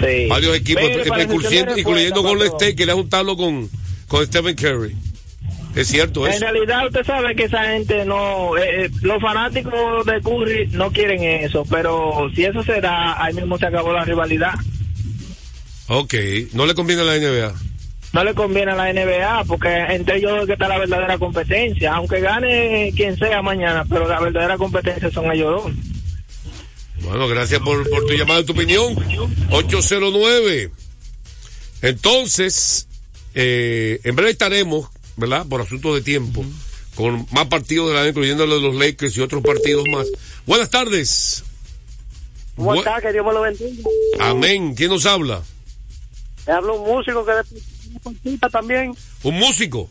Sí. Varios equipos, Mire, para incluyendo, incluyendo Golden. State, que le ha juntado con, con Stephen Curry. Es cierto En eso. realidad usted sabe que esa gente no, eh, eh, los fanáticos de Curry no quieren eso, pero si eso se da, ahí mismo se acabó la rivalidad. Ok, no le conviene a la NBA. No le conviene a la NBA porque entre ellos es que está la verdadera competencia, aunque gane quien sea mañana, pero la verdadera competencia son ellos dos. Bueno, gracias por, por tu llamada y tu opinión. 809. Entonces, eh, en breve estaremos, ¿verdad? Por asunto de tiempo, con más partidos de la incluyendo los de los Lakers y otros partidos más. Buenas tardes. ¿Cómo Bu- está? Que Dios me lo bendiga. Amén. ¿Quién nos habla? Le hablo un músico que de una cortita también. ¿Un músico?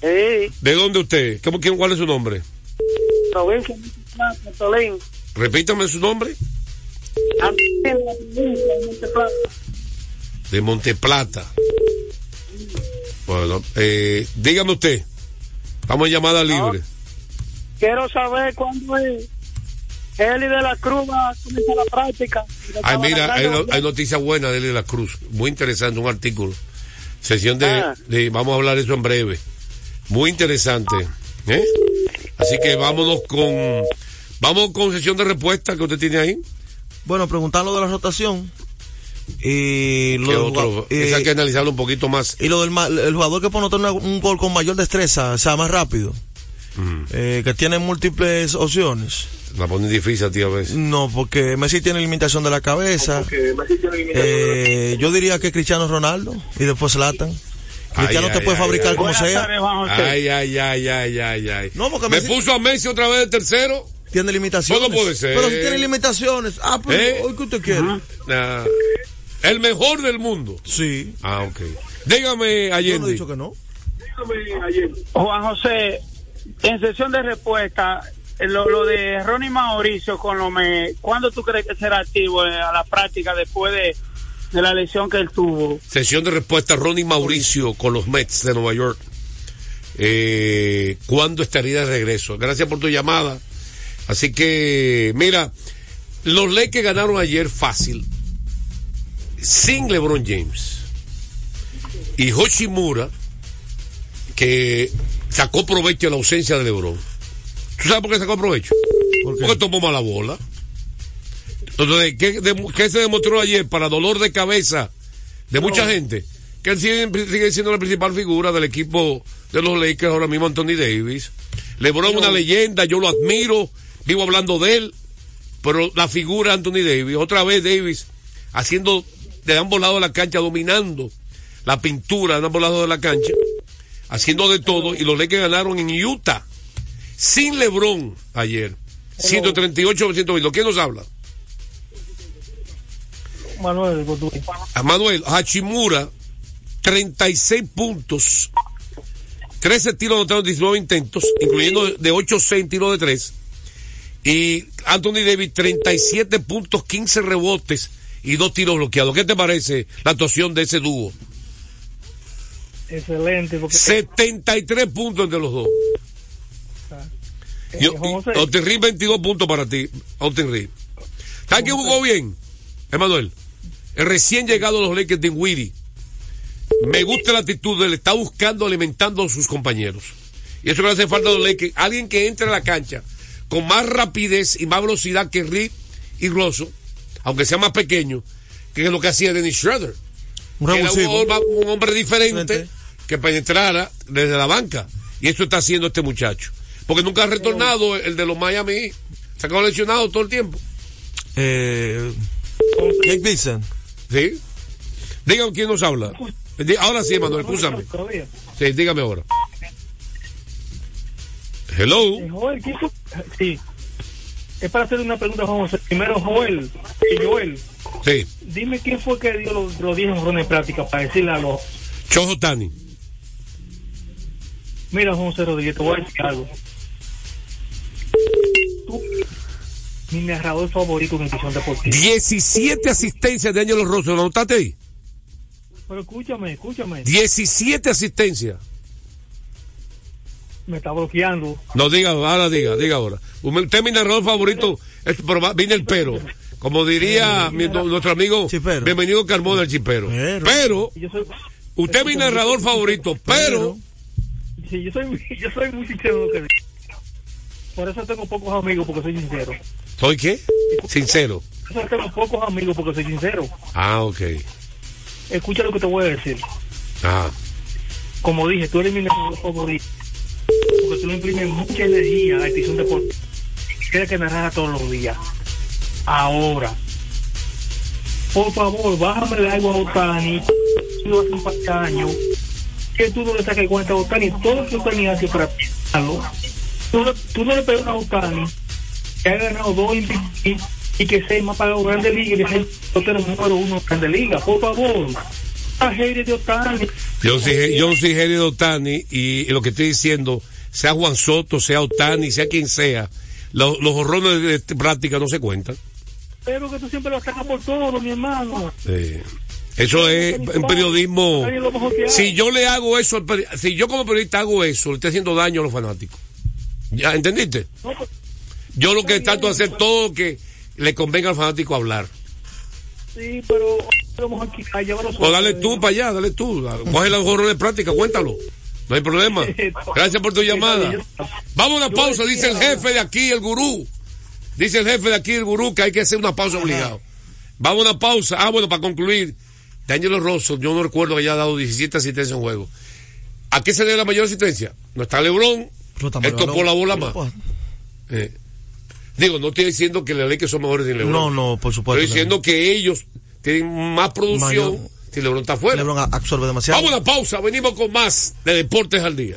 Sí, ¿De dónde usted? ¿Cómo, quién, ¿Cuál es su nombre? provincia Tolín. Repítame su nombre. De Monteplata. De Monteplata. Bueno, eh, dígame usted. Estamos en llamada libre. Quiero saber cuándo es Eli de la Cruz va a comenzar la práctica. Ay, mira, hay, no- hay noticia buena de Eli de la Cruz. Muy interesante, un artículo. Sesión de, Ah. de- Vamos a hablar de eso en breve. Muy interesante. ¿eh? Así que vámonos con. Vamos con sesión de respuesta que usted tiene ahí. Bueno, preguntar lo de la rotación. Y lo, ¿Qué del otro? Esa hay eh, que analizarlo un poquito más. y lo del el jugador que puede anotar una- un gol con mayor destreza, o sea, más rápido. Eh, que tiene múltiples opciones. La ponen difícil a ti a veces. No, porque Messi tiene limitación de la cabeza. Eh, yo diría que Cristiano Ronaldo y después Zlatan. Cristiano Ay, te ay, puede ay, fabricar ay. como sea. Ay, ay, ay, ay, ay, ay. No, porque Me Messi- puso a Messi otra vez de tercero. Tiene limitaciones. ¿Cómo puede ser? Pero si tiene limitaciones. Ah, pero ¿Eh? hoy que usted quiere. El mejor del mundo. Sí. Ah, ok. Dígame, Yo no he Allende. dicho que no. Juan José, en sesión de respuesta, eh, lo, lo de Ronnie Mauricio con lo me, ¿cuándo tú crees que será activo eh, a la práctica después de, de la lesión que él tuvo? Sesión de respuesta, Ronnie Mauricio con los Mets de Nueva York. Eh, ¿Cuándo estaría de regreso? Gracias por tu llamada. Así que, mira, los Lakers ganaron ayer fácil, sin LeBron James. Y Hoshimura, que sacó provecho de la ausencia de LeBron. ¿Tú sabes por qué sacó provecho? Porque tomó mala bola. Entonces, ¿qué, de- qué se demostró ayer para dolor de cabeza de mucha gente? Que él sigue, sigue siendo la principal figura del equipo de los Lakers ahora mismo, Anthony Davis. LeBron es una leyenda, yo lo admiro, vivo hablando de él, pero la figura Anthony Davis, otra vez Davis haciendo de ambos lados de la cancha, dominando la pintura de ambos lados de la cancha, haciendo de todo, y los Lakers ganaron en Utah, sin LeBron ayer, 138 por 120. ¿Quién nos habla? Manuel Godoy. A Manuel Hachimura, 36 puntos, 13 tiros anotados, 19 intentos, incluyendo de 8-6 en tiros de 3. Y Anthony Davis, 37 puntos, 15 rebotes y dos tiros bloqueados. ¿Qué te parece la actuación de ese dúo? Excelente. Porque 73 puntos entre los dos. Y, Eh, José. y Austin Reeves, 22 puntos para ti, Austin Reeves. ¿Sabes quién jugó bien? Emanuel. El recién llegado a los Lakers de Witty. Me gusta la actitud de él, está buscando, alimentando a sus compañeros. Y eso le hace falta a los Lakers. Alguien que entre a la cancha con más rapidez y más velocidad que Reed y Rosso, aunque sea más pequeño, que es lo que hacía Dennis Schroeder. Un Que era un, hombre- un hombre diferente que penetrara desde la banca. Y eso está haciendo este muchacho. Porque nunca ha retornado el de los Miami. Se acabó lesionado todo el tiempo. Eh, Jake Wilson. ¿Sí? Dígame quién nos habla. Ahora sí, Manuel, escúchame. Sí, dígame ahora. Hello. Eh, Joel. Sí. Es para hacer una pregunta, Juan José. Primero, Joel. Y Joel, Sí. dime quién fue que dio los, los 10 jorrones en práctica para decirle a los. Chojo Tani. Mira, Juan José Rodríguez, te voy a decir algo. Tú, mi narrador favorito en Visión Deportiva. 17 asistencias de Ángelo Rosso. ¿Lo notaste ahí? Pero escúchame, escúchame. 17 asistencias. Me está bloqueando. No, diga, ahora diga, diga ahora. Usted es mi narrador favorito, es- pero viene el pero. Como diría mi- nuestro amigo, Chipero. bienvenido Carmona el chipero. Pero. Pero, Yo soy, usted es mi narrador favorito, pero, sí, yo soy, yo soy muy sincero en lo que digo. Por eso tengo pocos amigos, porque soy sincero. ¿soy qué? Sincero. Por eso tengo pocos amigos, porque soy sincero. Ah, ok. Escucha lo que te voy a decir. Ah, Como dije, tú eres mi narrador favorito. Porque tú le imprimes mucha energía a edición deportiva. Quieres que narrara todos los días. Ahora, por favor, bájame el agua a Otani. Hace un par de años que tú no le sacas cuenta a Otani. Todo lo que Otani hace para pillarlo. Tú, no- tú no le pegas a Otani que ha ganado dos MVP y que sea más para Grande Liga y que sea el número uno Grande Liga. Por favor, Otani. yo soy, yo soy de Otani y, lo que estoy diciendo, sea Juan Soto, sea Otani, sea quien sea, lo- los horrones de, práctica no se cuentan. Pero que tú siempre lo sacas por todo, mi hermano. Eso es un periodismo. Si yo le hago eso, si yo como periodista hago eso, le estoy haciendo daño a los fanáticos. ¿Ya entendiste? Pues, Yo lo que trato de hacer todo lo que le convenga al fanático hablar. Sí, pero a hay, llévalo O suave. dale tú para allá, dale tú. Coge los horrores de práctica, cuéntalo. No hay problema. Gracias por tu llamada. Vamos a una pausa, dice el jefe de aquí, el gurú. Dice el jefe de aquí, el gurú, que hay que hacer una pausa obligado. Vamos a una pausa. Ah, bueno, para concluir, Daniel Rosso, yo no recuerdo que haya dado 17 asistencias en juego. ¿A qué se debe la mayor asistencia? No está está él tocó la bola más. Eh. Digo, no estoy diciendo que le que son mejores sin Lebron. No, no, por supuesto. Estoy diciendo que ellos tienen más producción Mayor. si Lebron está fuera. LeBron absorbe demasiado. Vamos a la pausa, venimos con más de Deportes al Día.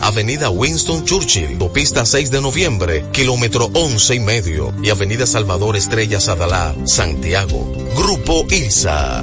Avenida Winston Churchill, Autopista 6 de Noviembre, kilómetro 11 y medio, y Avenida Salvador Estrellas Adalá, Santiago. Grupo ILSA.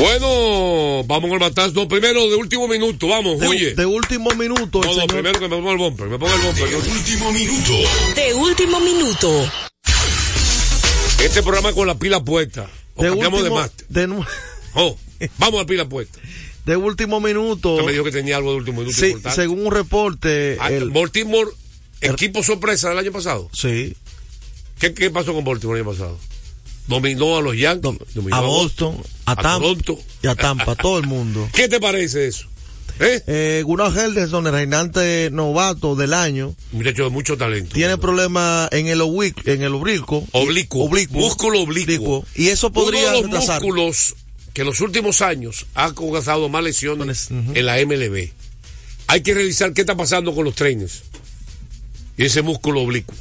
Bueno, vamos con el batazo. Primero, de último minuto, vamos, de, huye. de último minuto, el No, no, señor- primero que me ponga el bumper, me ponga el bumper. El último minuto. De último minuto. Este programa con la pila puesta. O de cambiamos último, de máster. de, nu- Oh, vamos a la pila puesta. de último minuto. Usted me dijo que tenía algo de último minuto Sí, importante. según un reporte, Ah, el- Baltimore, equipo sorpresa del año pasado. sí, ¿Qué, qué pasó con Baltimore el año pasado? Dominó a los Yankees, dominó a Boston, a, Tampa Toronto. y a Tampa, todo el mundo. ¿Qué te parece eso? ¿Eh? Eh, Gunnar Henderson, el reinante novato del año, Muchacho de mucho talento. tiene problemas en el oblicuo, en el oblicuo, Oblicuo. oblicuo, Músculo oblicuo. y eso podría Uno de los retrasar. músculos que en los últimos años ha causado más lesiones en la MLB. Hay que revisar qué está pasando con los trainers. Y ese músculo oblicuo.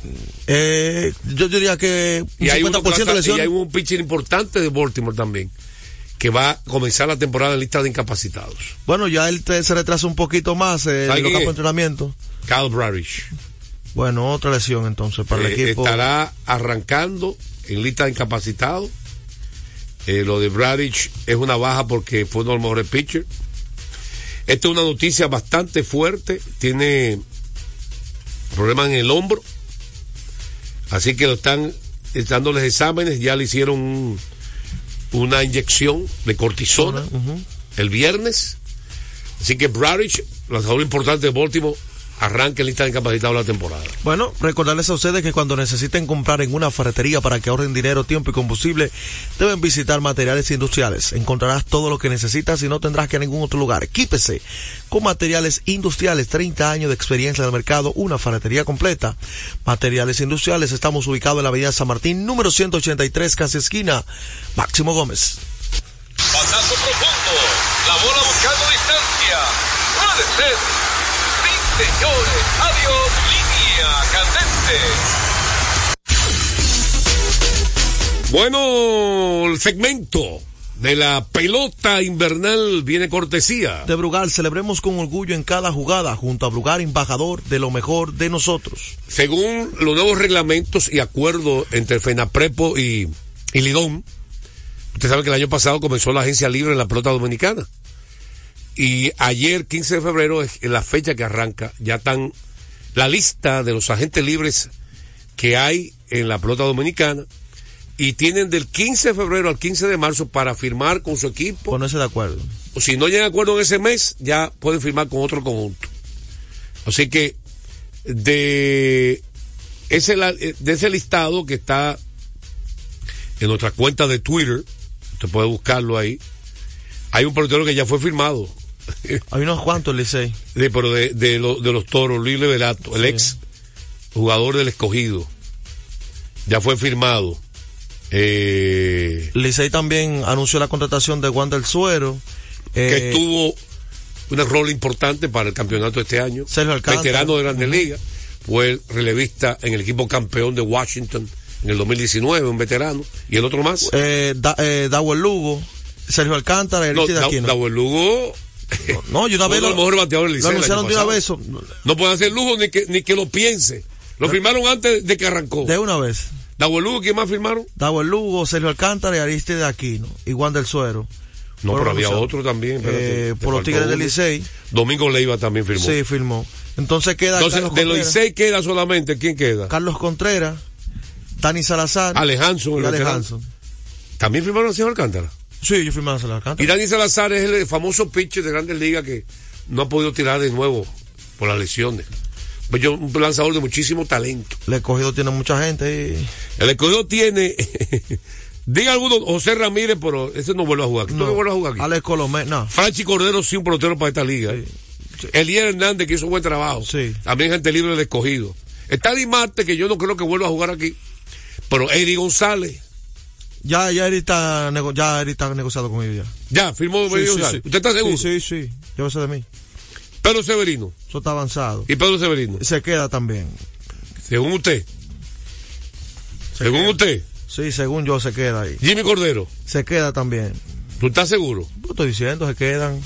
Eh, yo diría que un Y hay, uno 50% de que- y hay un pitcher importante de Baltimore también, que va a comenzar la temporada en lista de incapacitados. Bueno, ya él te- se retrasa un poquito más eh, ¿Sabe en los quién campos de es? entrenamiento. Kyle Bradish. Bueno, otra lesión entonces para el Eh, equipo. estará arrancando en lista de incapacitados. Eh, lo de Bradish es una baja porque fue uno de los mejores pitchers. Esta es una noticia bastante fuerte. Tiene problemas en el hombro. Así que lo están dándoles exámenes. Ya le hicieron un, una inyección de cortisona el viernes. Así que Bradich, lanzador importante de Baltimore, arranca en lista de incapacitados la temporada. Bueno, recordarles a ustedes que cuando necesiten comprar en una ferretería para que ahorren dinero, tiempo y combustible, deben visitar materiales industriales. Encontrarás todo lo que necesitas y no tendrás que ir a ningún otro lugar. Equípese con materiales industriales, 30 años de experiencia en el mercado, una ferretería completa. Materiales industriales, estamos ubicados en la avenida San Martín, número 183, casi esquina. Máximo Gómez. Pasazo profundo. La bola buscando distancia. Puede ser. Señores. Adiós. Línea candente. Bueno, el segmento de la pelota invernal viene cortesía. De Brugal, celebremos con orgullo en cada jugada junto a Brugal, embajador de lo mejor de nosotros. Según los nuevos reglamentos y acuerdos entre FENAPREPO y, y Lidón, usted sabe que el año pasado comenzó la agencia libre en la pelota dominicana. Y ayer, 15 de febrero, es la fecha que arranca. Ya están la lista de los agentes libres que hay en la pelota dominicana. Y tienen del 15 de febrero al 15 de marzo para firmar con su equipo. Ponerse de acuerdo. O si no llegan de acuerdo en ese mes, ya pueden firmar con otro conjunto. Así que de ese, de ese listado que está en nuestra cuenta de Twitter, usted puede buscarlo ahí, hay un pelotero que ya fue firmado. Hay unos cuantos, Licey. De, pero de, de, lo- de los toros, Luis Leverato, el ex jugador del escogido. Ya fue firmado. Eh, Licey también anunció la contratación de Juan del Suero. que Eh, tuvo un rol importante para el campeonato de este año. Sergio Alcántara. Veterano de Grandes. Ligas. Fue el relevista en el equipo campeón de Washington en el 2019, un veterano. ¿Y el otro más? eh, da, eh, Lugo, Sergio Alcántara y No, Da- Aquino. Lugo. No, yo una vez lo- los mejores bateadores del anunciaron de una vez. eso- No puede hacer lujo ni que, ni que lo piense. Lo firmaron antes de que arrancó. De una vez. Dawel Lugo, ¿quién más firmaron? Dawel Lugo, Sergio Alcántara y Aristides Aquino. Y Juan del Suero. No, pero había anunciados. otro también. espérate, Eh, por los Tigres del. Licey. Domingo Leiva también firmó. Sí, firmó. Entonces queda Entonces, Carlos de los Licey queda solamente, ¿quién queda? Carlos Contreras, Dani Salazar. Veterano. Alejandro. ¿También firmaron a Sergio Alcántara? Sí, yo firmé a Y Alcántara. Dani Salazar es el famoso pitcher de Grandes Ligas que no ha podido tirar de nuevo por las lesiones. Pues yo, un lanzador de muchísimo talento. El escogido tiene mucha gente. y- El escogido tiene, diga alguno, José Ramírez, pero ese no vuelve a jugar. aquí. ¿Tú no vuelves a jugar aquí? Alex Colomé, no. Franchi Cordero sí un pelotero para esta liga. Eliel Hernández que hizo buen trabajo. También gente libre del escogido. Está Di Marte que yo no creo que vuelva a jugar aquí. Pero Eddie González. Ya, ya Eric está, nego- ya Eric está negociado con ellos ya. Ya, firmó Sí, sí, sí. ¿Usted está seguro? Sí, sí, sí. Llévese de mí. Pedro Severino. Eso está avanzado. ¿Y Pedro Severino? Se queda también. Según usted. Según usted. Sí, según yo se queda ahí. Jimmy Cordero. Se queda también. ¿Tú estás seguro? Yo estoy diciendo, se quedan.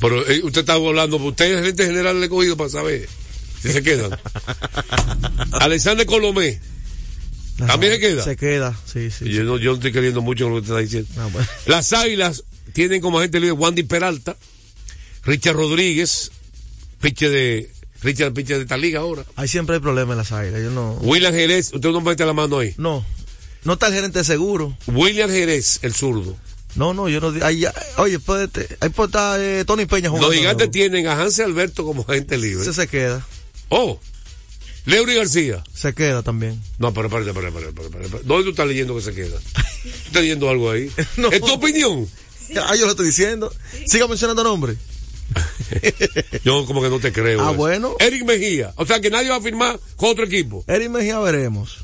Pero eh, usted está hablando, usted es el gerente general del escogido para saber si se quedan. Alexander Colomé. ¿También se queda? Se queda, sí, sí. Yo no, yo no estoy queriendo mucho con lo que usted está diciendo. Bueno. Las Águilas tienen como agente libre Wandy Peralta, Richard Rodríguez, pitcher de Richard pitcher de esta liga ahora. Ahí siempre hay problemas en las águilas. Yo no. William Jerez, usted no mete la mano ahí. No. No está el gerente de seguro. William Jerez, el zurdo. No, no, yo no. Ahí, oye, puede, ahí puede estar eh, Tony Peña jugando. Los gigantes tienen a Hansel Alberto como agente libre. Ese se queda. Oh, Leury García. Se queda también. No, pero espérate, espérate, espérate, espérate, espérate. ¿Dónde tú estás leyendo que se queda? ¿Tú estás leyendo algo ahí? No. ¿Es tu opinión? Ah, yo lo estoy diciendo. Siga mencionando nombres. Yo como que no te creo. Ah, eso. bueno. Eric Mejía. O sea que nadie va a firmar con otro equipo. Eric Mejía veremos.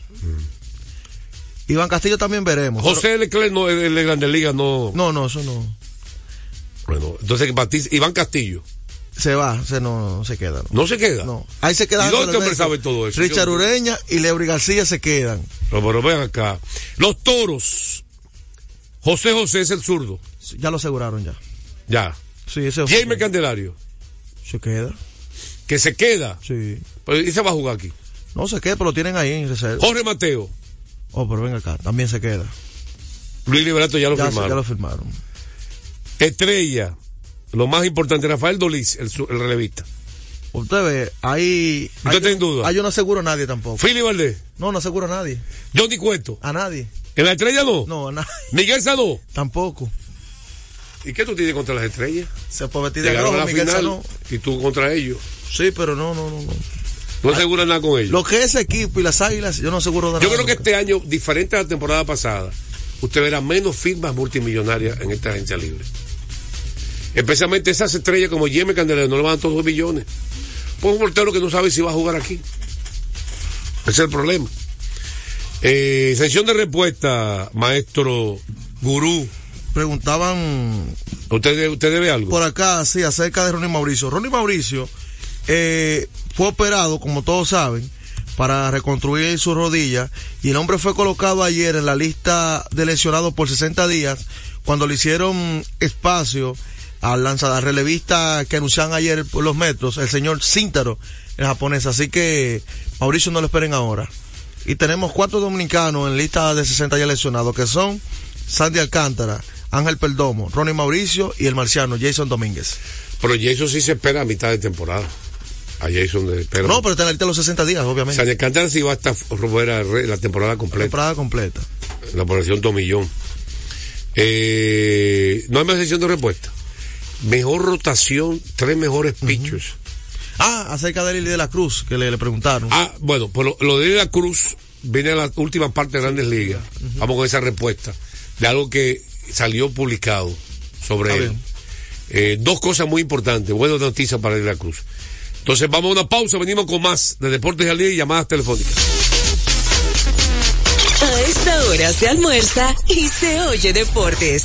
Iván Castillo también veremos. José Leclerc no, el de Grandes Ligas no. No, no, eso no. Bueno, entonces Iván Castillo. Se va, se no, no se queda. No. ¿No se queda? No. Ahí se quedan. ¿Y dónde hombre sabe todo eso? Richard Ureña y Leury García se quedan. Pero, pero ven acá. Los toros. José José es el zurdo. Ya lo aseguraron ya. Ya. Sí, ese Jaime Candelario. se queda. Que se queda. Sí. Pero, ¿Y se va a jugar aquí? No se queda, pero lo tienen ahí en reserva. Jorge Mateo. Oh, pero ven acá, también se queda. Luis Liberato ya lo ya, se- firmaron. ya lo firmaron. Estrella. Lo más importante, Rafael Dolís, el, el relevista. Usted ve, ahí. ¿Usted está en duda? Ahí yo no aseguro a nadie tampoco. Philly Valdés. No, no aseguro a nadie. Johnny Cueto. A nadie. ¿En la estrella no? No, na- Miguel Sanó. tampoco. ¿Y qué tú tienes contra las estrellas? Se puede vestir de Llegaron a rojo, la Miguel final Sanó. y tú contra ellos. Sí, pero no, no, no. no. No aseguras nada con ellos. Lo que es equipo y las águilas, yo no aseguro de Yo nada. creo que este año, diferente a la temporada pasada, usted verá menos firmas multimillonarias en esta agencia libre. Especialmente esas estrellas como Jimmy Candelero, no le van a todos los millones. Pues un portero que no sabe si va a jugar aquí. Ese es el problema. Eh, sesión de respuesta, maestro Gurú. Preguntaban ¿Usted, usted debe algo? por acá, sí, acerca de Ronnie Mauricio. Ronnie Mauricio eh, fue operado, como todos saben, para reconstruir su rodilla y el hombre fue colocado ayer en la lista de lesionados por 60 días cuando le hicieron espacio al lanzador relevista que anunciaron ayer por los metros, el señor Cíntaro, el japonés. Así que Mauricio no lo esperen ahora. Y tenemos cuatro dominicanos en lista de 60 ya lesionados, que son Sandy Alcántara, Ángel Perdomo, Ronnie Mauricio y el marciano Jason Domínguez. Pero Jason sí se espera a mitad de temporada. A Jason de espera. No, pero está en la lista de los 60 días, obviamente. San Alcántara sí va a estar fuera la temporada completa. Temporada completa. La población Tomillón. Eh, no hay más sesión de respuesta. Mejor rotación, tres mejores pitchers. Ah, acerca de Lili de la Cruz, que le, le preguntaron. Ah, bueno, pues lo, lo de la Cruz viene a la última parte de Grandes Ligas. Vamos con esa respuesta de algo que salió publicado sobre él. Eh, dos cosas muy importantes, buenas noticias para de la Cruz. Entonces vamos a una pausa, venimos con más de Deportes al Día y llamadas telefónicas. A esta hora se almuerza y se oye deportes.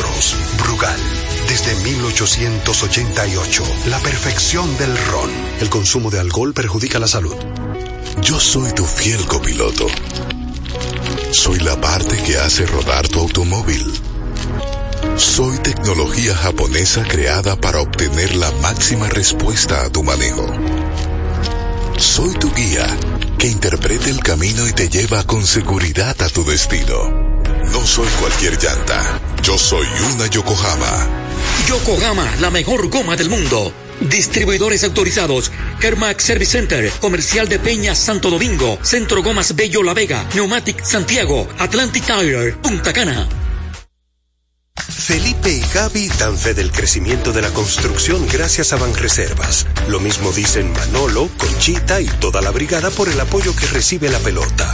Brugal, desde 1888, la perfección del ron. El consumo de alcohol perjudica la salud. Yo soy tu fiel copiloto. Soy la parte que hace rodar tu automóvil. Soy tecnología japonesa creada para obtener la máxima respuesta a tu manejo. Soy tu guía que interpreta el camino y te lleva con seguridad a tu destino. No soy cualquier llanta. Yo soy una Yokohama. Yokohama, la mejor goma del mundo. Distribuidores autorizados. Kermac Service Center, Comercial de Peña Santo Domingo, Centro Gomas Bello La Vega, Neumatic Santiago, Atlantic Tire, Punta Cana. Felipe y Gaby dan fe del crecimiento de la construcción gracias a Banreservas. Lo mismo dicen Manolo, Conchita y toda la brigada por el apoyo que recibe la pelota.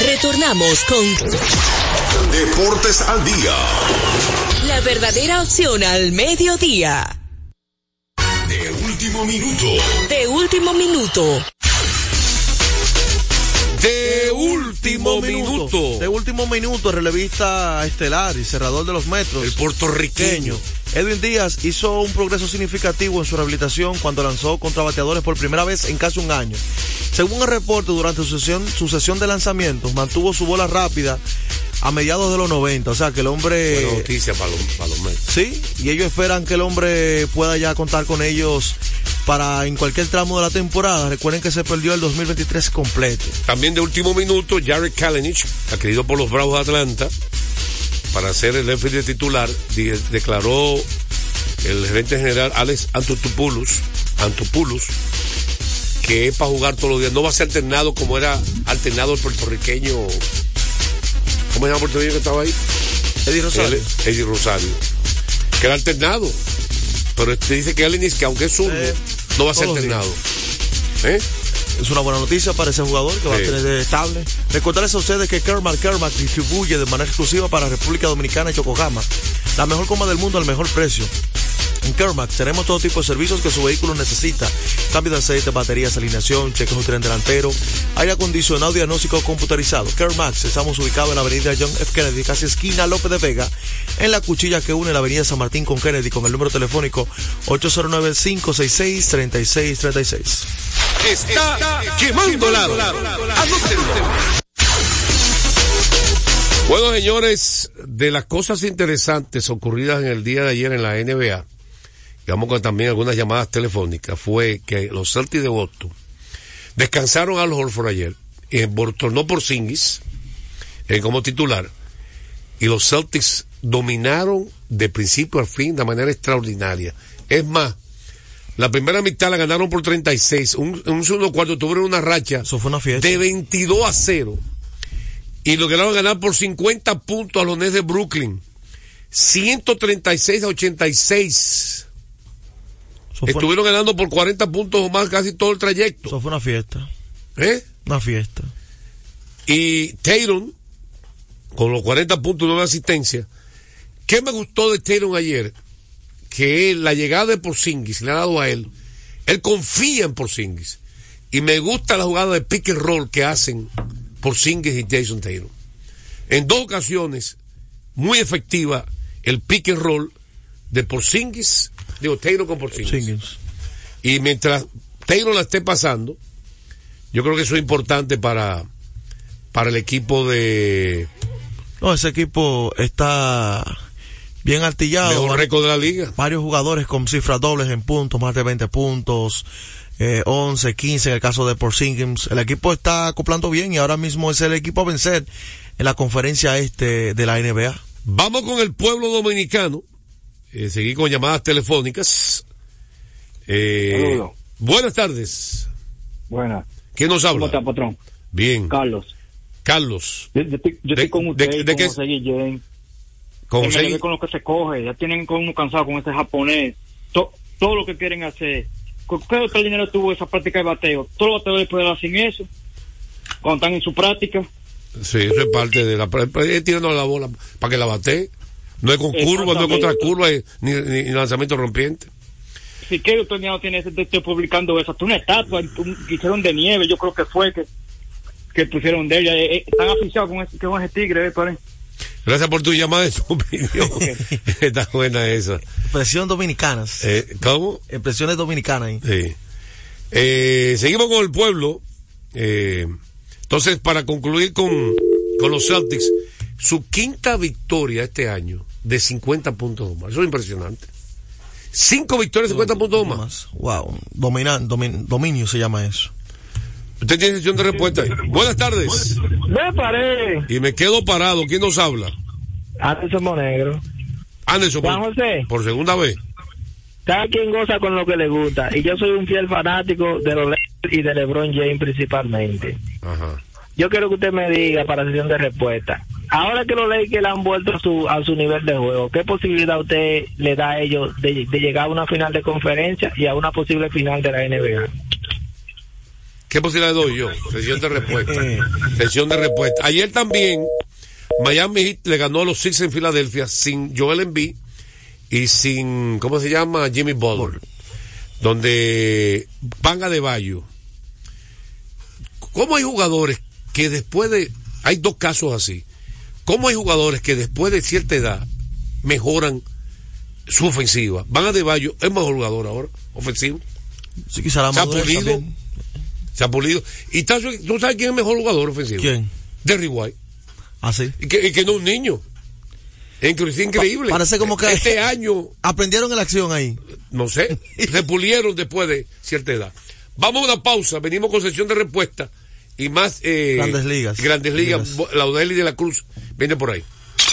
Retornamos con Deportes al día. la verdadera opción al mediodía. De último minuto. De último minuto. De último minuto. De último minuto, el relevista estelar y cerrador de los metros. El puertorriqueño. Edwin Díaz hizo un progreso significativo en su rehabilitación cuando lanzó contra bateadores por primera vez en casi un año. Según el reporte, durante su sesión, su sesión de lanzamientos, mantuvo su bola rápida a mediados de los 90. O sea, que el hombre... Buena noticia para los, para los Mets. Sí, y ellos esperan que el hombre pueda ya contar con ellos para en cualquier tramo de la temporada. Recuerden que se perdió el 2023 completo. También de último minuto, Jared Kalenich, adquirido por los Bravos de Atlanta, para ser el de titular, declaró el gerente general Alex Antopoulos, Antopoulos, que es para jugar todos los días. No va a ser alternado como era alternado el puertorriqueño. ¿Cómo se llama el puertorriqueño que estaba ahí? Eddie Rosario. Él- Eddie Rosario. Que era alternado. Pero este dice que Kalenich, que aunque es zurdo, Eh, no va a ser alternado. ¿Eh? Es una buena noticia para ese jugador que va a tener estable. Recordarles a ustedes que Kermac Kermac distribuye de manera exclusiva para República Dominicana y Yokohama la mejor coma del mundo al mejor precio. En Kermac tenemos todo tipo de servicios que su vehículo necesita. Cambio de aceite, baterías, alineación, cheques de tren delantero, aire acondicionado, diagnóstico computarizado. Kermax, estamos ubicados en la avenida John F. Kennedy, casi esquina López de Vega, en la cuchilla que une la avenida San Martín con Kennedy, con el número telefónico 809-566-3636. Está quemando lado. Bueno, señores, de las cosas interesantes ocurridas en el día de ayer en la NBA, y vamos con también algunas llamadas telefónicas, fue que los Celtics de Boston descansaron a los Horford ayer, en tornó por Singis eh, como titular, y los Celtics dominaron de principio a fin de manera extraordinaria. Es más, la primera mitad la ganaron por 36, un, un segundo cuarto tuvieron una racha de 22 a 0 y lograron ganar por 50 puntos a los Nets de Brooklyn. 136 a 86. fue- Estuvieron ganando por 40 puntos o más casi todo el trayecto. Eso fue una fiesta. ¿Eh? Una fiesta. Y Tatum, con los 40 puntos y 9 asistencias. ¿Qué me gustó de Tatum ayer? Que la llegada de Porzingis le ha dado a él. Él confía en Porzingis. Y me gusta la jugada de pick and roll que hacen Porzingis y Jason Tatum. En dos ocasiones, muy efectiva el pick and roll de Porzingis, digo, Tatum con Porzingis. Porzingis. Y mientras Taylor la esté pasando, yo creo que eso es importante para, para el equipo de No, ese equipo está bien artillado. mejor récord de la liga. Varios jugadores con cifras dobles en puntos, más de 20 puntos, eh, 11, 15 en el caso de Porzingis. El equipo está acoplando bien y ahora mismo es el equipo a vencer en la conferencia este de la NBA. Vamos con el pueblo dominicano. Eh, seguí con llamadas telefónicas. Eh, Saludos. buenas tardes. Buenas. ¿Quién nos habla? ¿Cómo está, patrón? Bien. Carlos. Carlos. Yo, yo estoy, yo De- estoy con de- usted, de con qué- José Guillén. Con José- ve con lo que se coge. Ya tienen con uno cansado con ese japonés. To- todo lo que quieren hacer. ¿Con ¿Qué otro dinero tuvo esa práctica de bateo? Todos los bateadores pueden hacer eso. Cuando están en su práctica. Sí, eso es parte de la. Es tirando la bola para que la bate. No es con curva, no es contra curva, eh, ni, ni- ni lanzamiento rompiente. Si que otro día no tiene ese texto publicando eso. Hasta una estatua un- que hicieron de nieve, yo creo que fue que, que pusieron de ella. Eh, eh, están aficionados con ese, con ese tigre, eh. Gracias por tu llamada y tu opinión. Está buena esa. Expresiones dominicanas. Eh, ¿Cómo? Expresiones dominicanas. Sí. Eh, seguimos con el pueblo. Eh, entonces, para concluir con, con los Celtics, su quinta victoria este año de 50 puntos o más. Eso es impresionante. Cinco victorias, 50 puntos o más. Wow. Dominan, domin- dominio se llama eso. Usted tiene sesión de respuesta. Buenas tardes. Me paré. Y me quedo parado. ¿Quién nos habla? Anderson Monegro. Anderson, Juan José. por segunda vez. Cada quien goza con lo que le gusta. Y yo soy un fiel fanático de los Lakers y de LeBron James principalmente. Ajá. Yo quiero que usted me diga para sesión de respuesta. Ahora que los Lakers han vuelto a su, a su nivel de juego, ¿qué posibilidad usted le da a ellos de, de llegar a una final de conferencia y a una posible final de la NBA? ¿Qué posibilidad doy yo? Sesión de respuesta. Sesión de respuesta. Ayer también Miami Heat le ganó a los Six en Filadelfia sin Joel Embiid y sin, ¿cómo se llama? Jimmy Butler. Donde Panga de Bayo. ¿Cómo hay jugadores que después de, hay dos casos así. ¿Cómo hay jugadores que después de cierta edad mejoran su ofensiva? Van a de Bayo, es mejor jugador ahora, ofensivo. Sí, quizá la se ha pulido. también. Se ha pulido. ¿Y tú sabes quién es el mejor jugador ofensivo? ¿Quién? Derry White. Ah, sí. Y que, y que no un niño. Es increíble. Pa- parece como que- Este año, Aprendieron en la acción ahí. no sé, se pulieron después de cierta edad. Vamos a una pausa, venimos con sesión de respuesta y más. eh, Grandes ligas. Grandes ligas. Ligas. Laudeli de la Cruz viene por ahí.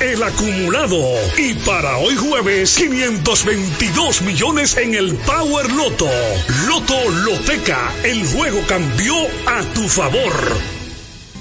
el acumulado. Y para hoy jueves, 522 millones en el Power Loto. Loto Loteca, el juego cambió a tu favor.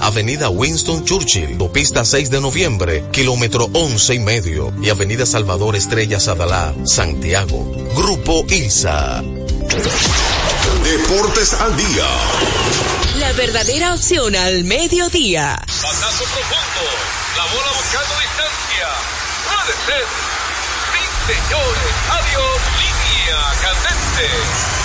Avenida Winston Churchill, Pista 6 de noviembre, kilómetro 11 y medio y Avenida Salvador Estrella Sadalá, Santiago. Grupo ILSA. Deportes al día. La verdadera opción al mediodía. Pasazo profundo. La bola buscando distancia. Puede ser. Sí, señores. Adiós. Línea candente.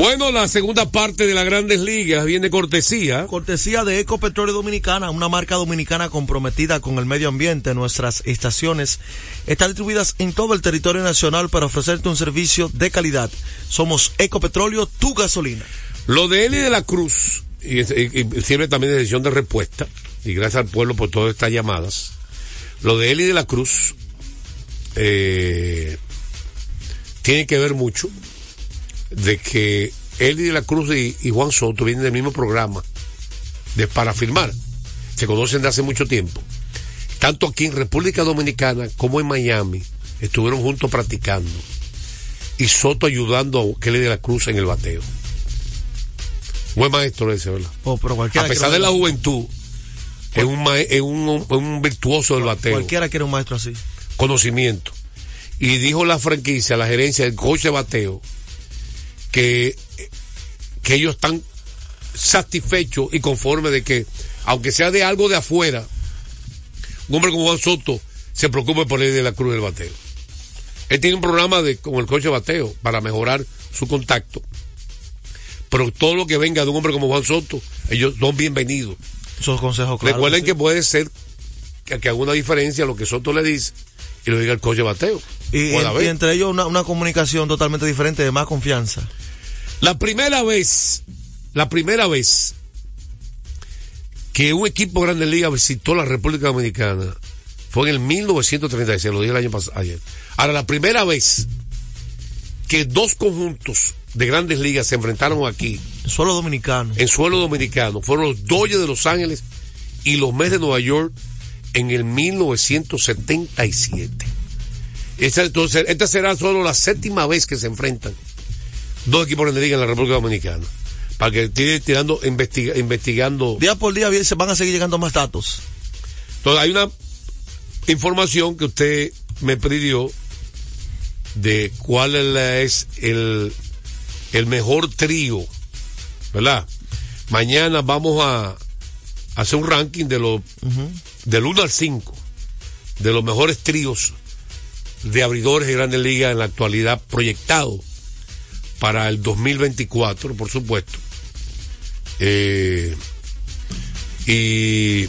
Bueno, la segunda parte de las grandes ligas viene cortesía. Cortesía de Ecopetróleo Dominicana, una marca dominicana comprometida con el medio ambiente. Nuestras estaciones están distribuidas en todo el territorio nacional para ofrecerte un servicio de calidad. Somos Ecopetróleo, tu gasolina. Lo de Eli de la Cruz, y, y, y sirve también de decisión de respuesta, y gracias al pueblo por todas estas llamadas. Lo de Eli de la Cruz eh, tiene que ver mucho de que Eli de la Cruz y, y, Juan Soto vienen del mismo programa de, para filmar. Se conocen de hace mucho tiempo. Tanto aquí en República Dominicana como en Miami estuvieron juntos practicando. Y Soto ayudando a Kelly de la Cruz en el bateo. Buen maestro ese, ¿verdad? Oh, pero a pesar de la juventud, es un, es un, un virtuoso del bateo. Cualquiera quiere un maestro así. Conocimiento. Y dijo la franquicia, la gerencia, el coche de bateo, que, que ellos están satisfechos y conformes de que, aunque sea de algo de afuera, un hombre como Juan Soto se preocupe por él de la cruz del bateo. Él tiene un programa de, como el coche de bateo para mejorar su contacto. Pero todo lo que venga de un hombre como Juan Soto, ellos son bienvenidos. Esos consejos claros. Recuerden sí. que puede ser que, que haga una diferencia lo que Soto le dice y lo diga el coche de bateo. Y, y entre ellos una, una, comunicación totalmente diferente, de más confianza. La primera vez, la primera vez que un equipo grande liga visitó la República Dominicana fue en el 1936, lo dije el año pasado, ayer. Ahora, la primera vez que dos conjuntos de grandes ligas se enfrentaron aquí. En suelo dominicano. En suelo dominicano. Fueron los Dodgers de Los Ángeles y los Mets de Nueva York en el 1977. Esta, entonces, esta será solo la séptima vez que se enfrentan dos equipos de liga en la República Dominicana. Para que esté tirando, investiga, investigando. Día por día se van a seguir llegando más datos. Entonces, hay una información que usted me pidió de cuál es el, el mejor trío, ¿verdad? Mañana vamos a hacer un ranking de los, uh -huh. Del 1 al 5, de los mejores tríos de abridores de grandes ligas en la actualidad proyectado para el 2024, por supuesto. Eh, y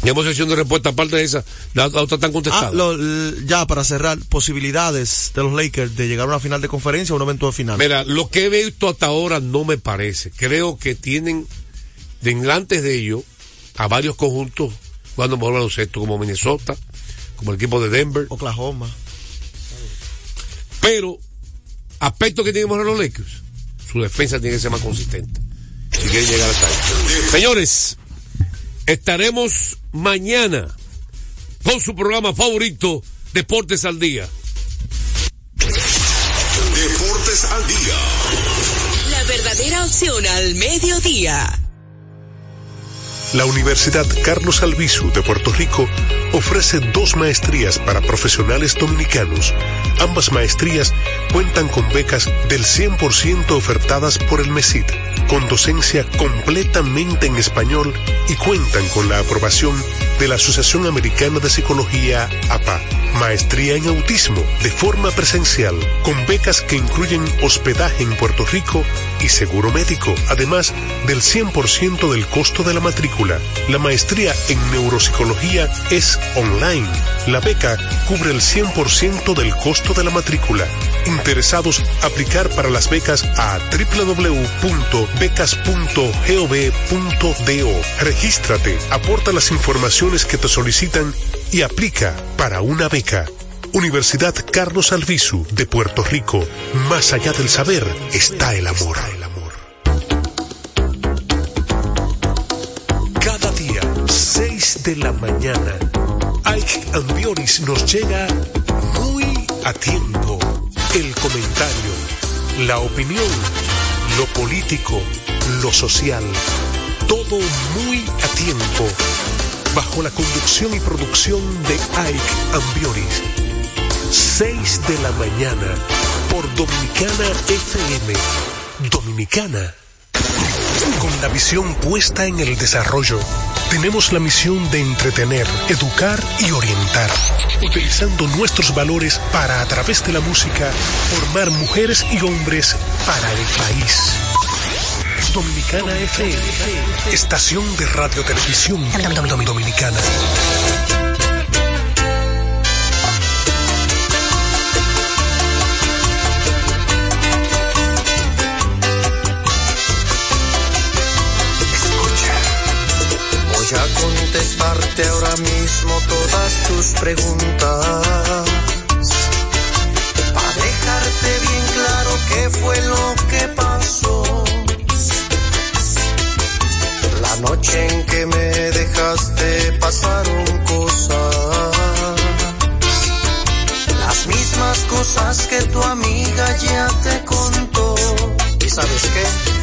tenemos sesión de respuesta aparte de esa, la, la otra están contestadas. Ah, lo, ya para cerrar, posibilidades de los Lakers de llegar a una final de conferencia o un evento final. Mira, lo que he visto hasta ahora no me parece. Creo que tienen delante de ellos a varios conjuntos jugando mejor baloncesto, como Minnesota, como el equipo de Denver, Oklahoma. Pero, aspecto que tienen que los Lakers, su defensa tiene que ser más consistente. Si quieren llegar hasta ahí. Señores, estaremos mañana con su programa favorito, Deportes al Día. Deportes al Día. La verdadera opción al mediodía. La Universidad Carlos Albizu de Puerto Rico ofrece dos maestrías para profesionales dominicanos. Ambas maestrías cuentan con becas del 100% ofertadas por el MESID, con docencia completamente en español y cuentan con la aprobación de la Asociación Americana de Psicología APA. Maestría en autismo de forma presencial, con becas que incluyen hospedaje en Puerto Rico y seguro médico, además del 100% del costo de la matrícula. La maestría en neuropsicología es online. La beca cubre el 100% del costo de la matrícula. Interesados, aplicar para las becas a www.becas.gov.do. Regístrate, aporta las informaciones que te solicitan y aplica para una beca. Universidad Carlos Albizu de Puerto Rico. Más allá del saber está el amor. Cada día, 6 de la mañana, Ike Ambioris nos llega muy a tiempo. El comentario, la opinión, lo político, lo social, todo muy a tiempo. Bajo la conducción y producción de Ike Ambioris. 6 de la mañana por Dominicana FM. Dominicana. Con la visión puesta en el desarrollo, tenemos la misión de entretener, educar y orientar, utilizando nuestros valores para, a través de la música, formar mujeres y hombres para el país. Dominicana FM, estación de radio televisión dominicana. Voy a contestarte ahora mismo todas tus preguntas. Para dejarte bien claro qué fue lo que pasó. Noche en que me dejaste pasaron cosas. Las mismas cosas que tu amiga ya te contó. ¿Y sabes qué?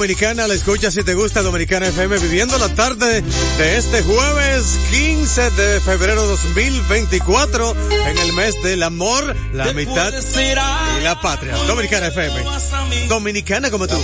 Dominicana, la escucha si te gusta Dominicana FM, viviendo la tarde de este jueves 15 de febrero 2024, en el mes del amor, la mitad y la patria. Dominicana FM. Dominicana como tú.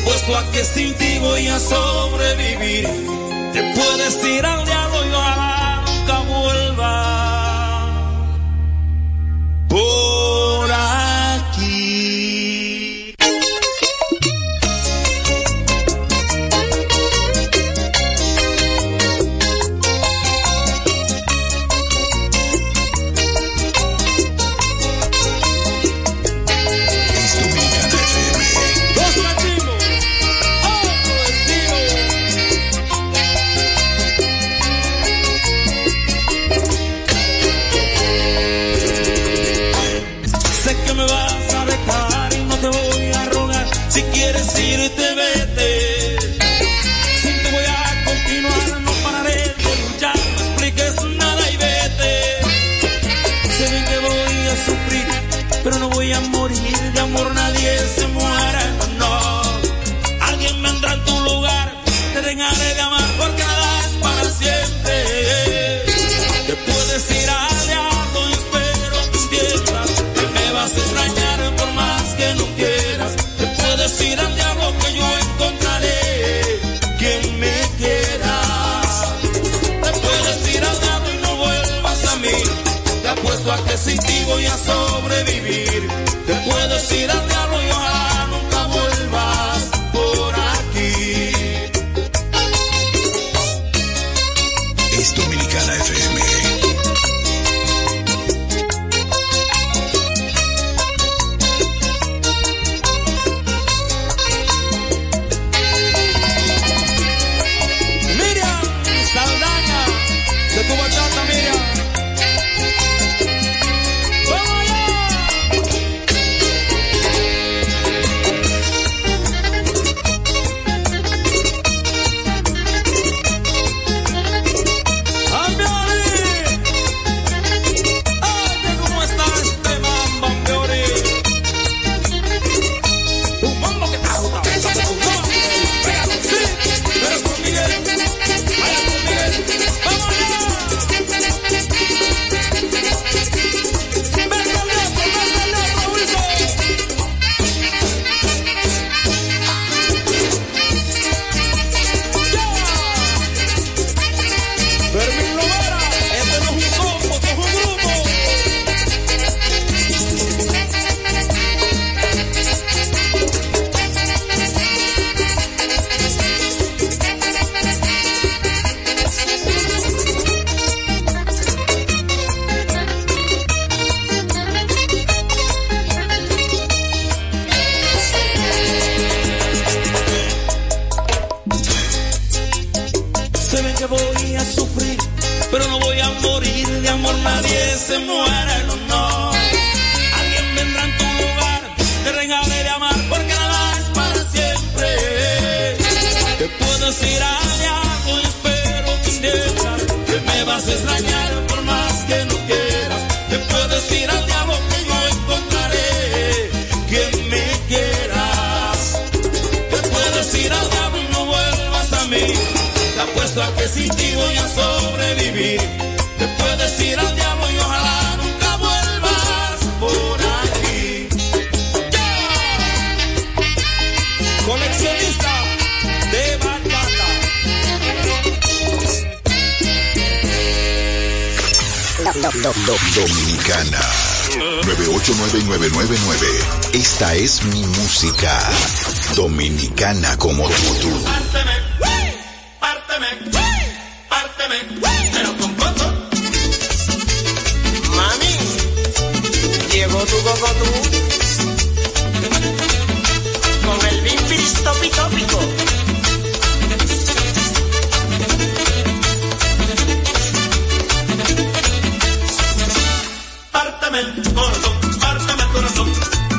párteme el corazón, párteme el corazón,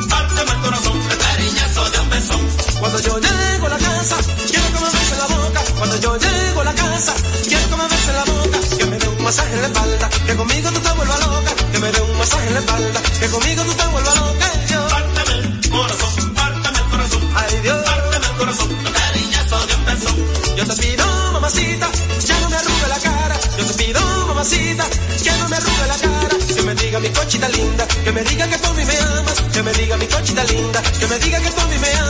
párteme el corazón, el cariñazo de un besón. Cuando yo llego a la casa, quiero que me bese la boca. Cuando yo llego a la casa, quiero que me bese la boca. Que me dé un masaje en la espalda, que conmigo tú te vuelvas loca. Que me dé un masaje en la espalda, que conmigo tú te vuelvas loca. Yo. Párteme el corazón, párteme el corazón, ay Dios, párteme el corazón, el cariñazo de un besón. Yo te pido, mamacita cochita linda, que me diga que tú a mí me amas, que me diga mi cochita linda, que me diga que tú a mí me amas.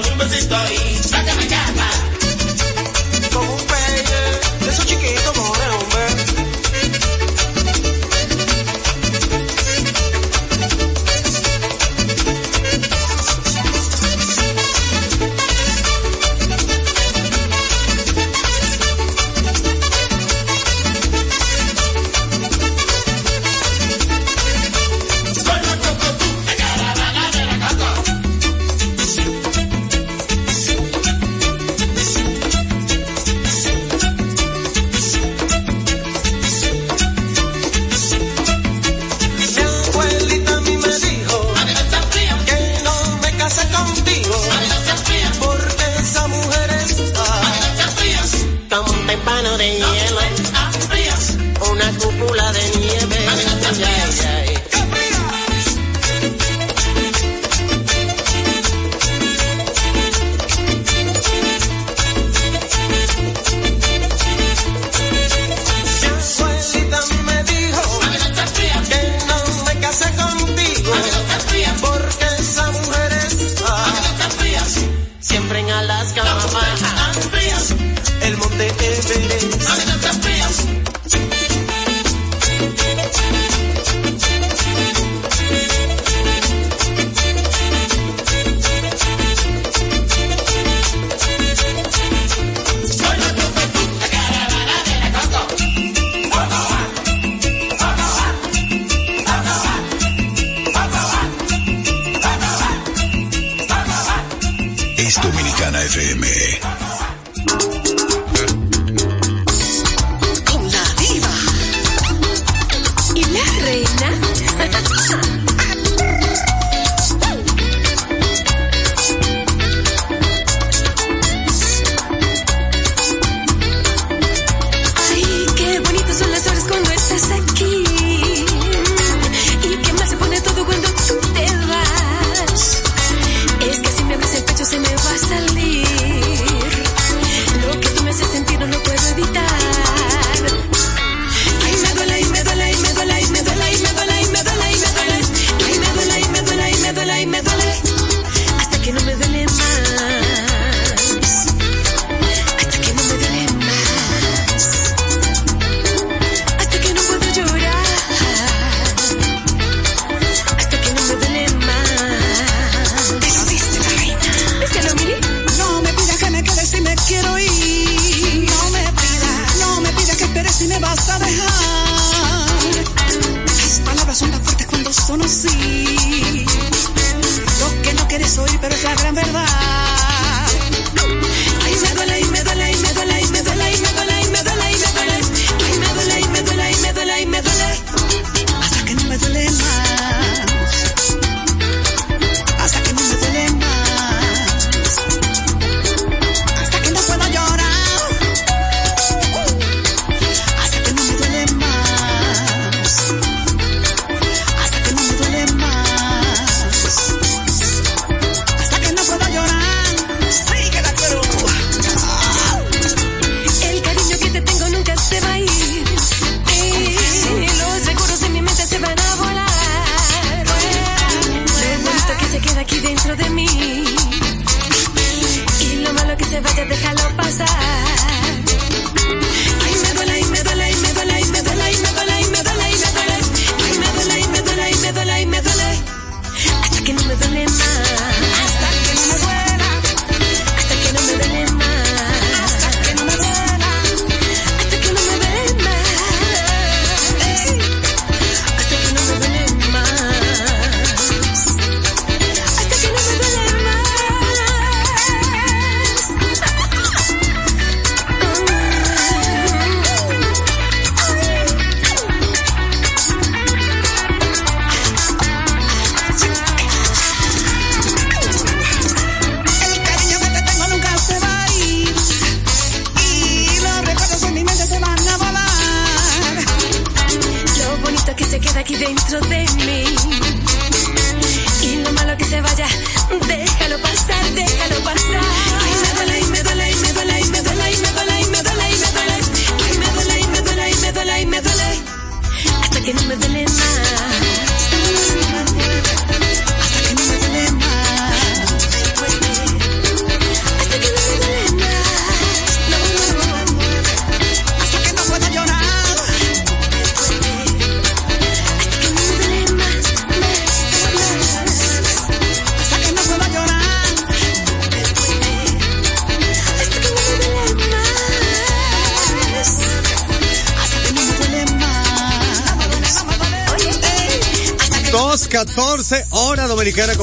Dame un besito.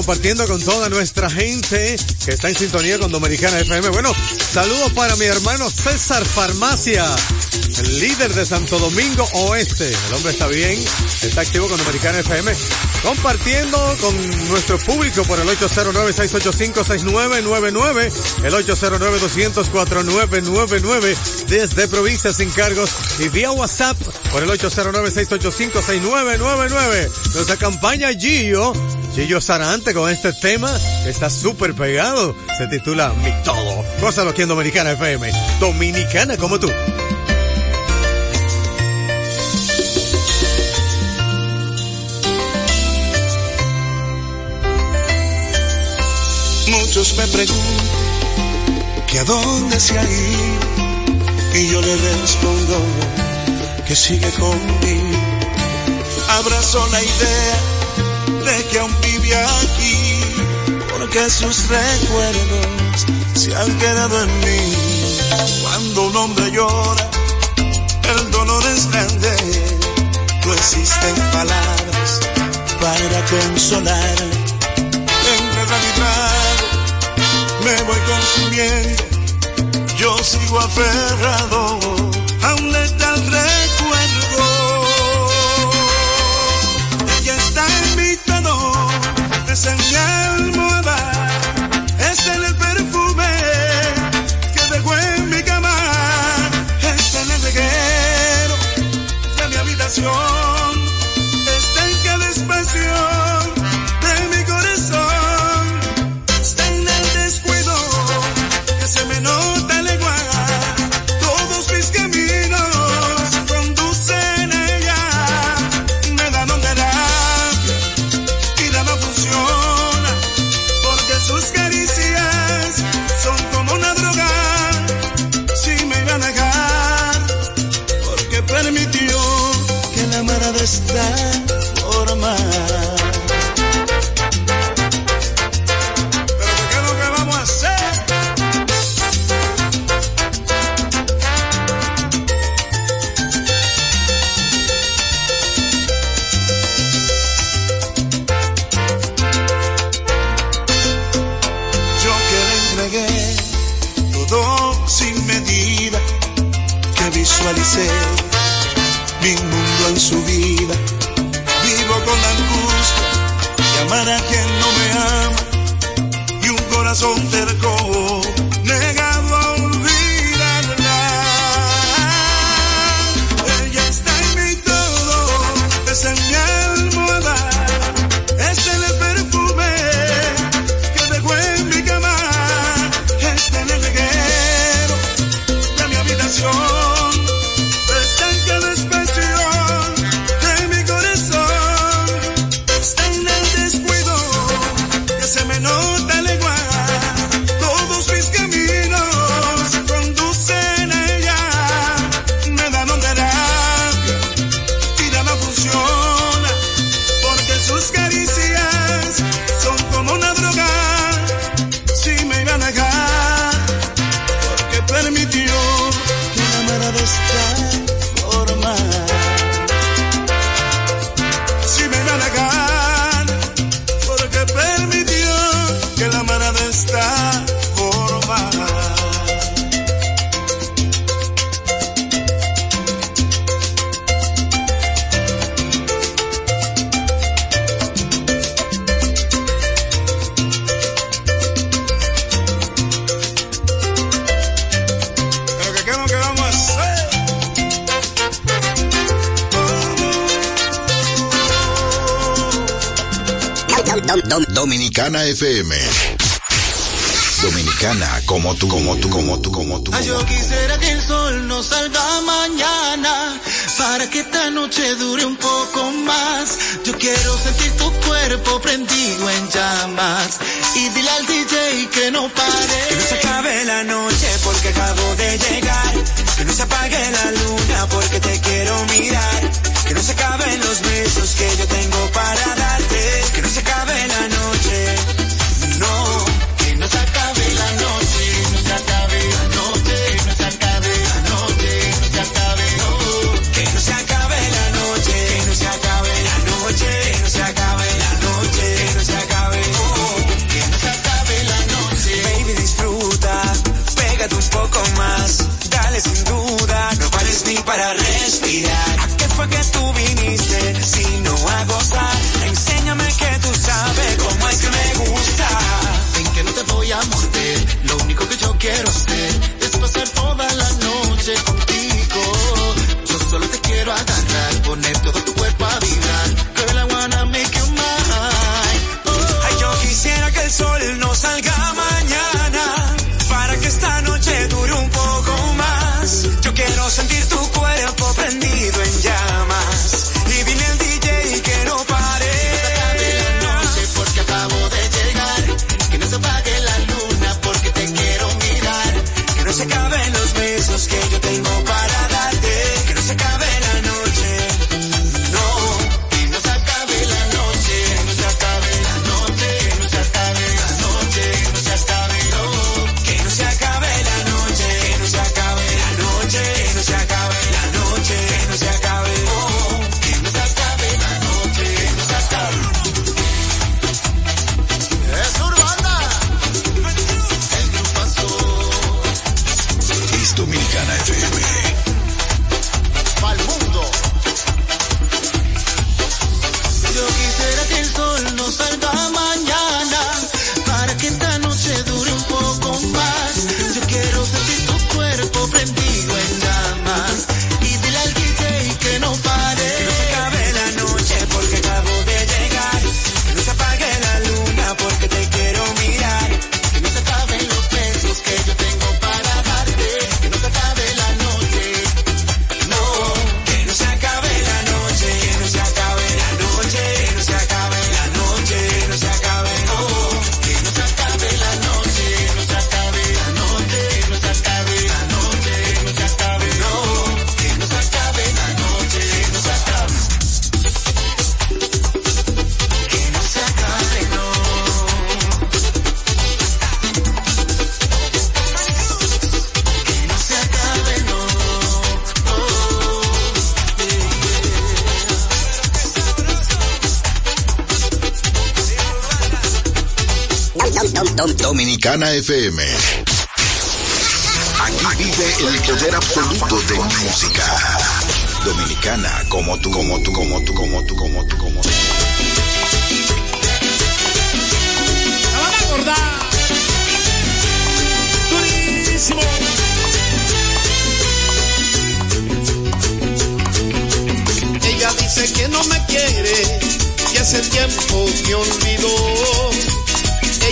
Compartiendo con toda nuestra gente que está en sintonía con Dominicana FM. Bueno, saludos para mi hermano César Farmacia, el líder de Santo Domingo Oeste. El hombre está bien, está activo con Dominicana FM, compartiendo con nuestro público por el 809-685-6999, el 809-200-4999, desde provincias sin cargos y vía WhatsApp por el 809-685-6999. Nuestra campaña Gillo, Gillo Sarante con este tema que está súper pegado. Se titula Mi Todo. Gózalo aquí en Dominicana FM. Dominicana como tú. Muchos me preguntan que a dónde se ha ido y yo le respondo que sigue conmigo. Abrazo la idea que aún vive aquí porque sus recuerdos se han quedado en mí. Cuando un hombre llora, el dolor es grande, no existen palabras para consolar. Entre realidad me voy consumiendo, yo sigo aferrado a un letal en mi almohada, es en el corazón terco Dominicana FM. Dominicana como tú, como tú, como tú, como tú. Ah, yo quisiera que el sol no salga mañana para que esta noche dure un poco más. Yo quiero sentir tu cuerpo prendido en llamas y dile al DJ que no pare. Que no se acabe la noche porque acabo de llegar. Que no se apague la luna porque te quiero mirar. Que no se acaben los besos que yo tengo para darte. Que no se acabe la noche. No, Dominicana FM. Aquí vive el poder absoluto de música. Dominicana, como tú, como tú, como tú, como tú, como tú, como tú. La van a Ella dice que no me quiere, que hace tiempo me olvidó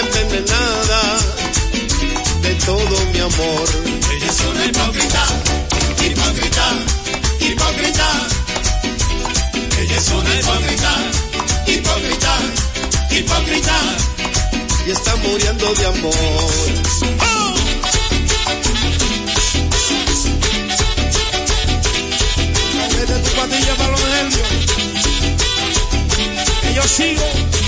envenenada de todo mi amor. Ella es una hipócrita, hipócrita, hipócrita. Ella es una hipócrita, hipócrita, hipócrita. Y está muriendo de amor. ¡Oh! Vete tu patilla para los. Que yo.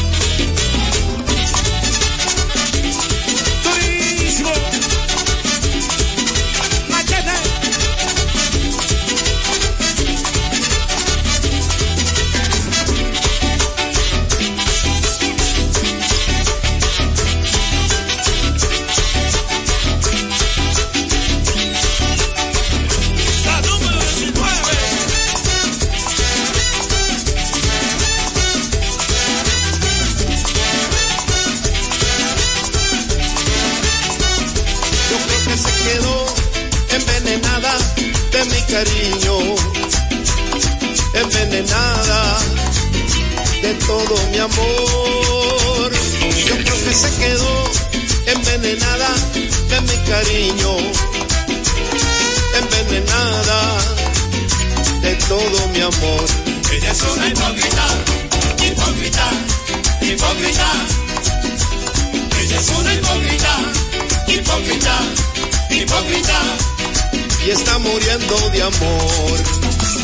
nada de todo mi amor. Yo creo que se quedó envenenada de mi cariño, envenenada de todo mi amor. Ella es una hipócrita, hipócrita, hipócrita. Ella es una hipócrita, hipócrita, hipócrita. Y está muriendo de amor.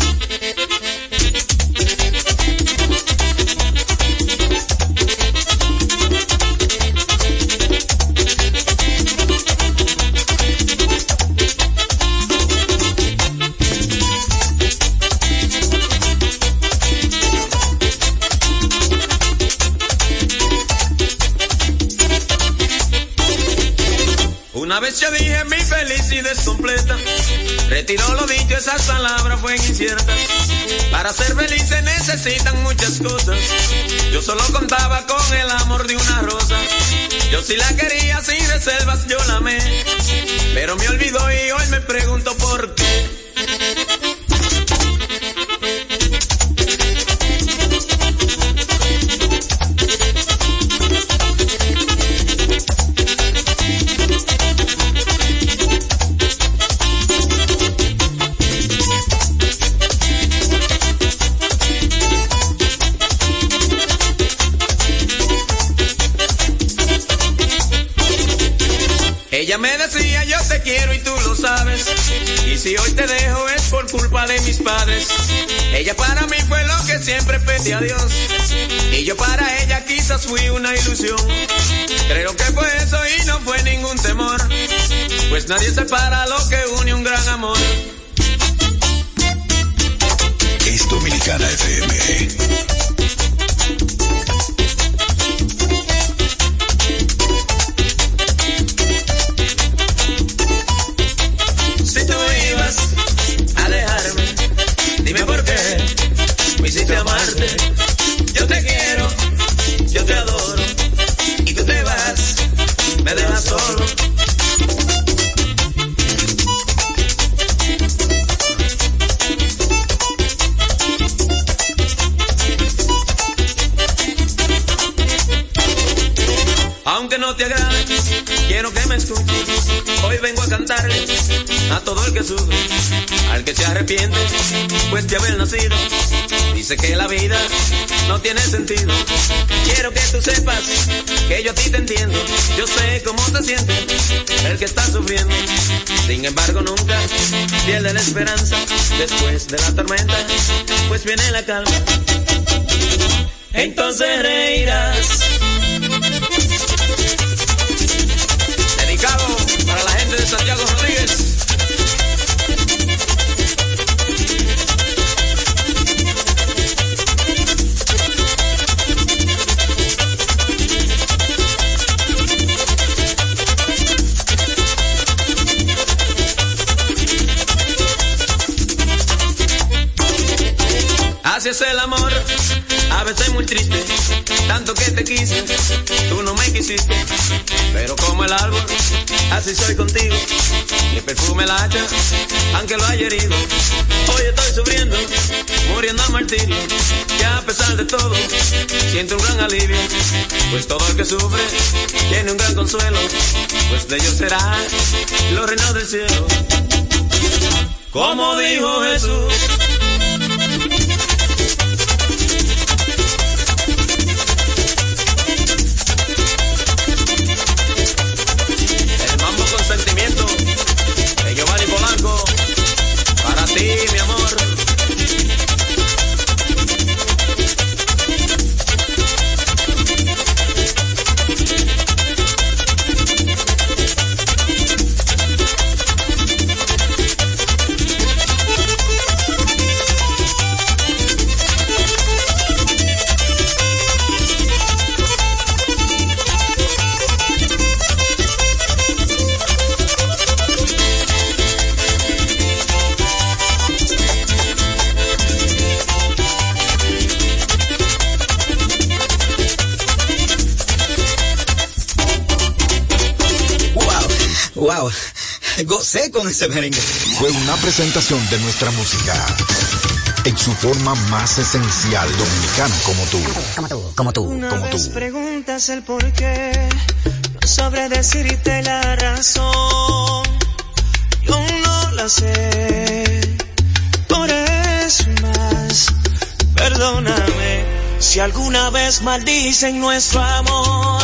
Vez yo dije mi felicidad es completa. Retiró lo dicho, esas palabras fueron inciertas. Para ser feliz se necesitan muchas cosas. Yo solo contaba con el amor de una rosa. Yo sí la quería sin reservas, yo la amé. Pero me olvidó y hoy me pregunto por qué. Ella para mí fue lo que siempre pedí a Dios. Y yo para ella quizás fui una ilusión. Creo que fue eso y no fue ningún temor. Pues nadie separa lo que une un gran amor. Es Dominicana FM. Yo te quiero, yo te adoro, y tú te vas, me dejas solo. Aunque no te agrade, quiero que me escuches. Hoy vengo a cantarle a todo el que sufre, al que se arrepiente, pues de haber nacido. Dice que la vida no tiene sentido. Quiero que tú sepas que yo a ti te entiendo. Yo sé cómo te sientes, el que está sufriendo. Sin embargo, nunca pierde la esperanza. Después de la tormenta, pues viene la calma. Entonces reirás. Tanto que te quise, tú no me quisiste, pero como el árbol, así soy contigo, mi perfume la hacha, aunque lo haya herido, hoy estoy sufriendo, muriendo a martirio, que a pesar de todo, siento un gran alivio, pues todo el que sufre, tiene un gran consuelo, pues de ellos será los reinos del cielo. Como dijo Jesús, Wow, gocé con ese merengue. Fue una presentación de nuestra música en su forma más esencial dominicana como tú. Como tú, como tú, Una como vez tú. preguntas el por qué, no sabré decirte la razón. Yo no la sé, por eso más. Perdóname si alguna vez maldicen nuestro amor.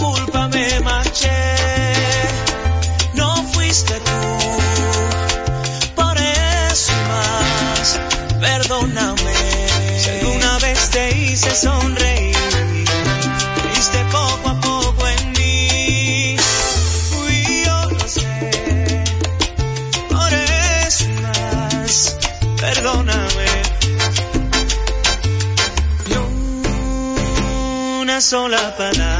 culpa me no fuiste tú. Por eso más, perdóname. Si alguna vez te hice sonreír, creíste poco a poco en mí. Fui yo, lo sé. Por eso más, perdóname. Sola palabra